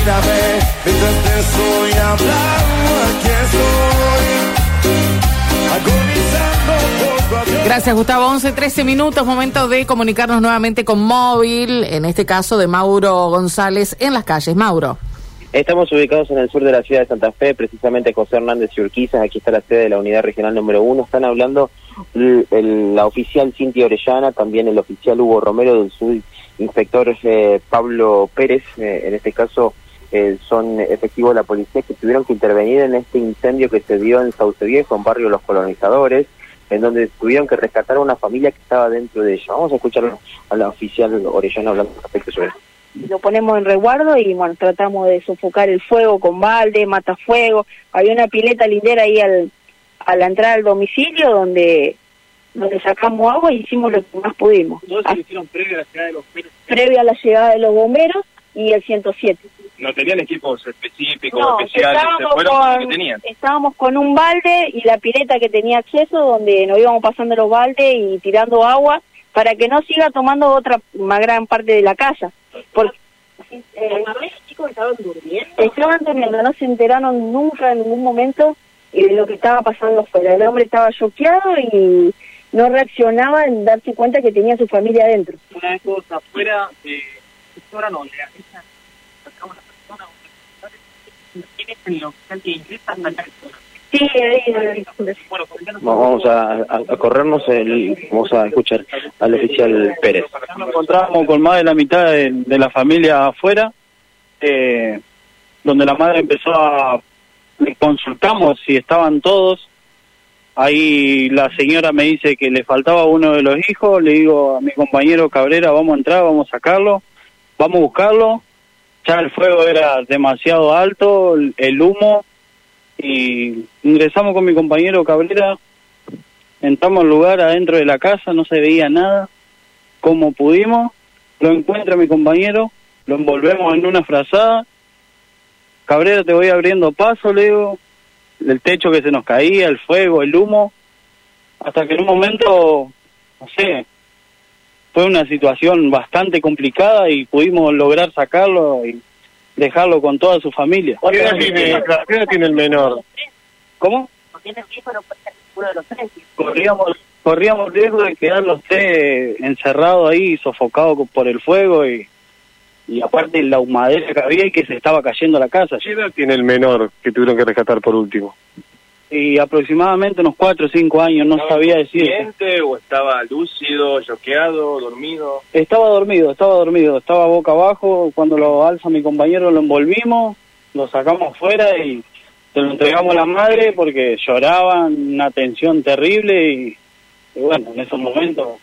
Mírame, mientras te estoy hablando, aquí estoy. Agonizando poco a poco. Gracias, Gustavo. 11, 13 minutos, momento de comunicarnos nuevamente con móvil, en este caso de Mauro González en las calles. Mauro. Estamos ubicados en el sur de la ciudad de Santa Fe, precisamente José Hernández y Urquizas, aquí está la sede de la unidad regional número uno. Están hablando el- el- la oficial Cintia Orellana, también el oficial Hugo Romero del subinspector eh, Pablo Pérez, eh, en este caso eh, son efectivos de la policía que tuvieron que intervenir en este incendio que se dio en Sauce Viejo, en barrio Los Colonizadores, en donde tuvieron que rescatar a una familia que estaba dentro de ella. Vamos a escuchar a la oficial Orellana hablando respecto sobre eso. lo ponemos en resguardo y bueno, tratamos de sofocar el fuego con balde, matafuego. Había una pileta lindera ahí al, a la entrada al domicilio donde donde sacamos agua y hicimos lo que más pudimos. Ah, hicieron previo a la llegada de los Pérez? Previo a la llegada de los bomberos y el 107. ¿No tenían equipos específicos, No, especiales? ¿Se estábamos fueron con que tenían? estábamos con un balde y la pileta que tenía acceso donde nos íbamos pasando los baldes y tirando agua para que no siga tomando otra más gran parte de la casa. Porque eh, los chicos estaban durmiendo? estaban durmiendo, no se enteraron nunca en ningún momento eh, de lo que estaba pasando afuera. El hombre estaba choqueado y no reaccionaba en darse cuenta que tenía su familia adentro. Una vez todos afuera, eh, ahora no, le avisa a una persona ¿Quién es el oficial que Vamos a, corrernos, el, vamos a escuchar al oficial Pérez. Nos encontramos con más de la mitad de, la familia afuera, eh, donde la madre empezó a... consultamos si estaban todos. Ahí la señora me dice que le faltaba uno de los hijos. Le digo a mi compañero Cabrera, vamos a entrar, vamos a sacarlo, vamos a buscarlo. Ya el fuego era demasiado alto, el, humo. Y ingresamos con mi compañero Cabrera, entramos al lugar adentro de la casa, no se veía nada como pudimos, lo encuentra mi compañero, lo envolvemos en una frazada, Cabrera te voy abriendo paso, le digo, el techo que se nos caía, el fuego, el humo, hasta que en un momento, no sé, fue una situación bastante complicada y pudimos lograr sacarlo y dejarlo con toda su familia. ¿Qué edad tiene, tiene el menor? ¿Cómo? Corríamos corríamos riesgo de quedar los tres encerrados ahí sofocados por el fuego y y aparte la humadera que había y que se estaba cayendo la casa ¿Qué edad tiene el menor que tuvieron que rescatar por último? Y aproximadamente unos cuatro o cinco años no sabía decir ¿Consciente o estaba lúcido, choqueado, dormido? estaba dormido estaba dormido estaba boca abajo cuando lo alza mi compañero lo envolvimos lo sacamos fuera y se lo entregamos a la madre porque lloraban una tensión terrible y, y bueno en esos momentos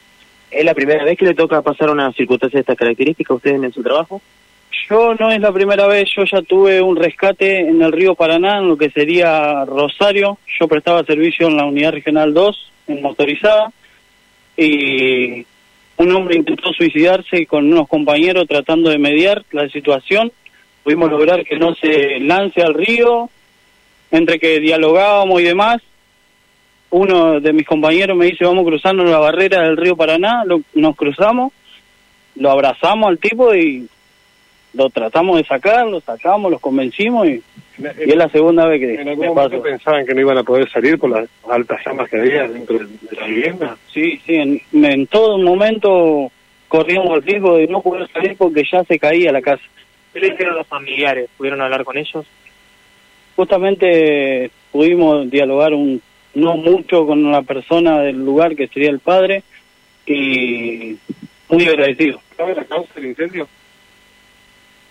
¿Es la primera vez que le toca pasar una circunstancia de estas características a ustedes en su trabajo? Yo no es la primera vez, yo ya tuve un rescate en el río Paraná, en lo que sería Rosario. Yo prestaba servicio en la unidad regional 2, en motorizada, y un hombre intentó suicidarse con unos compañeros tratando de mediar la situación. Pudimos lograr que no se lance al río, entre que dialogábamos y demás. Uno de mis compañeros me dice, vamos cruzando la barrera del río Paraná, lo- nos cruzamos, lo abrazamos al tipo y lo tratamos de sacar, lo sacamos, los convencimos y, y es la segunda vez que ¿En algún momento pensaban que no iban a poder salir por las altas llamas que había dentro de la vivienda? Sí, sí, en, en todo momento corríamos el riesgo de no poder salir porque ya se caía la casa. ¿Qué le dijeron los familiares? ¿Pudieron hablar con ellos? Justamente pudimos dialogar un no mucho con la persona del lugar que sería el padre y muy agradecido. ¿Sabe la causa del incendio?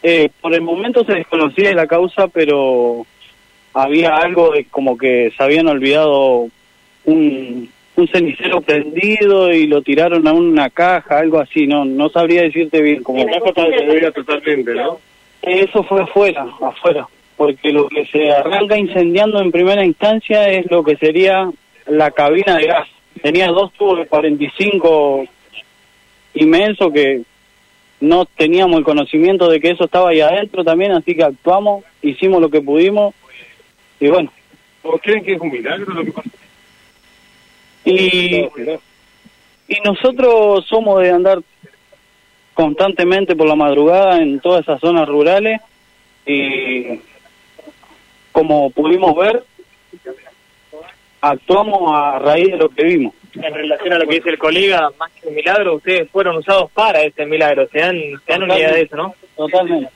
Eh, por el momento se desconocía la causa, pero había algo de como que se habían olvidado un, un cenicero prendido y lo tiraron a una caja, algo así, no no sabría decirte bien cosa de bebida totalmente, ¿no? Eso fue afuera, afuera, porque lo que se arranca incendiando en primera instancia es lo que sería la cabina de gas. Tenía dos tubos de 45 inmenso que no teníamos el conocimiento de que eso estaba ahí adentro también, así que actuamos, hicimos lo que pudimos y bueno. ¿O creen que es un milagro lo que pasó? Y, y nosotros somos de andar constantemente por la madrugada en todas esas zonas rurales y como pudimos ver, actuamos a raíz de lo que vimos. En relación a lo que dice el colega, más que un milagro, ustedes fueron usados para ese milagro. Se dan, se dan una idea de eso, ¿no? Totalmente.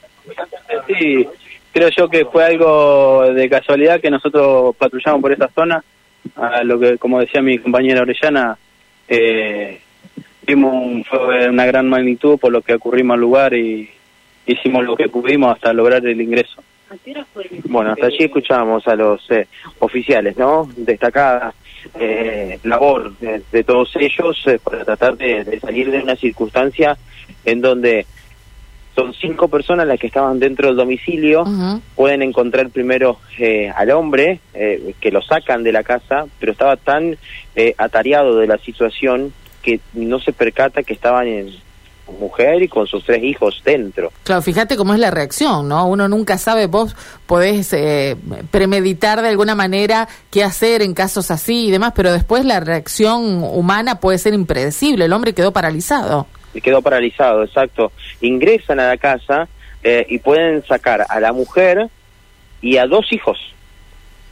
Sí, creo yo que fue algo de casualidad que nosotros patrullamos por esa zona. A lo que, como decía mi compañera Orellana, eh, vimos un de una gran magnitud por lo que ocurrimos al lugar y hicimos lo que pudimos hasta lograr el ingreso. Bueno, hasta allí escuchábamos a los eh, oficiales, ¿no? Destacada eh, labor de, de todos ellos eh, para tratar de, de salir de una circunstancia en donde son cinco personas las que estaban dentro del domicilio, pueden encontrar primero eh, al hombre, eh, que lo sacan de la casa, pero estaba tan eh, atareado de la situación que no se percata que estaban en mujer y con sus tres hijos dentro. Claro, fíjate cómo es la reacción, ¿no? Uno nunca sabe, vos podés eh, premeditar de alguna manera qué hacer en casos así y demás, pero después la reacción humana puede ser impredecible. El hombre quedó paralizado. y quedó paralizado, exacto. Ingresan a la casa eh, y pueden sacar a la mujer y a dos hijos,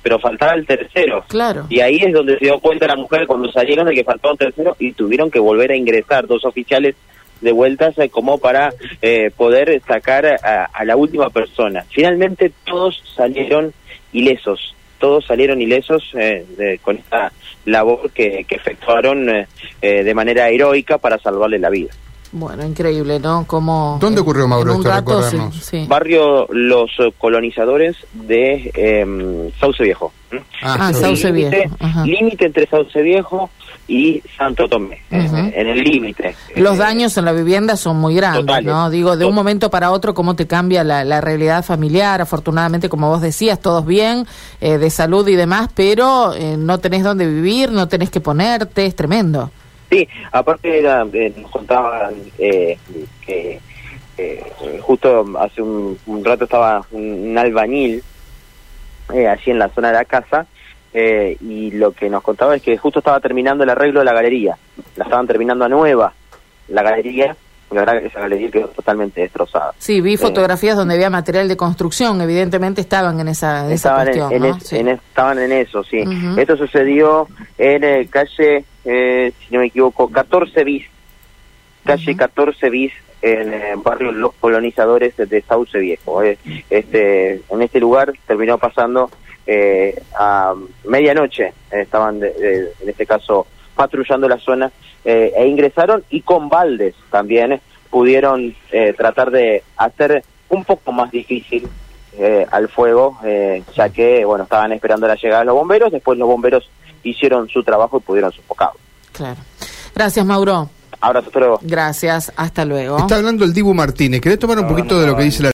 pero faltaba el tercero. Claro. Y ahí es donde se dio cuenta la mujer cuando salieron de que faltaba un tercero y tuvieron que volver a ingresar dos oficiales de vueltas como para eh, poder sacar a, a la última persona. Finalmente todos salieron ilesos, todos salieron ilesos eh, de- con esta labor que, que efectuaron eh, eh, de manera heroica para salvarle la vida. Bueno, increíble, ¿no? Como ¿Dónde ocurrió, Mauro, en un esto? rato, sí, Recordarnos. sí. Barrio Los Colonizadores de eh, Sauce Viejo. ¿Mm? Ah, el Sauce límite- Viejo. Límite entre Sauce Viejo y Santo Tomé, en el límite. Los daños en la vivienda son muy grandes, Totales. ¿no? Digo, de un momento para otro, cómo te cambia la, la realidad familiar. Afortunadamente, como vos decías, todos bien, eh, de salud y demás, pero eh, no tenés dónde vivir, no tenés que ponerte, es tremendo. Sí, aparte era, eh, nos contaban eh, que justo hace un, un rato estaba un, un albañil allí en la zona de la casa eh, y lo que nos contaba es que justo estaba terminando el arreglo de la galería, la estaban terminando a nueva la galería, la verdad que esa galería quedó totalmente destrozada. Sí, vi Eh, fotografías donde había material de construcción, evidentemente estaban en esa, en esa estaban cuestión, en, ¿no? es- Sí. en es- estaban en eso, sí. Esto sucedió en eh, calle, eh, si no me equivoco, 14 bis, calle 14 bis en eh, barrio Los Colonizadores de Sauce Viejo. eh. Este, en este lugar terminó pasando eh, a medianoche, eh, estaban de- de- en este caso patrullando la zona eh, e ingresaron y con baldes también eh, pudieron eh, tratar de hacer un poco más difícil eh, al fuego, eh, ya que bueno estaban esperando la llegada de los bomberos, después los bomberos hicieron su trabajo y pudieron sofocarlo. Claro. Gracias, Mauro. Abrazo, hasta luego. Gracias. Hasta luego. Está hablando el Dibu Martínez. ¿Querés tomar un poquito de lo que dice la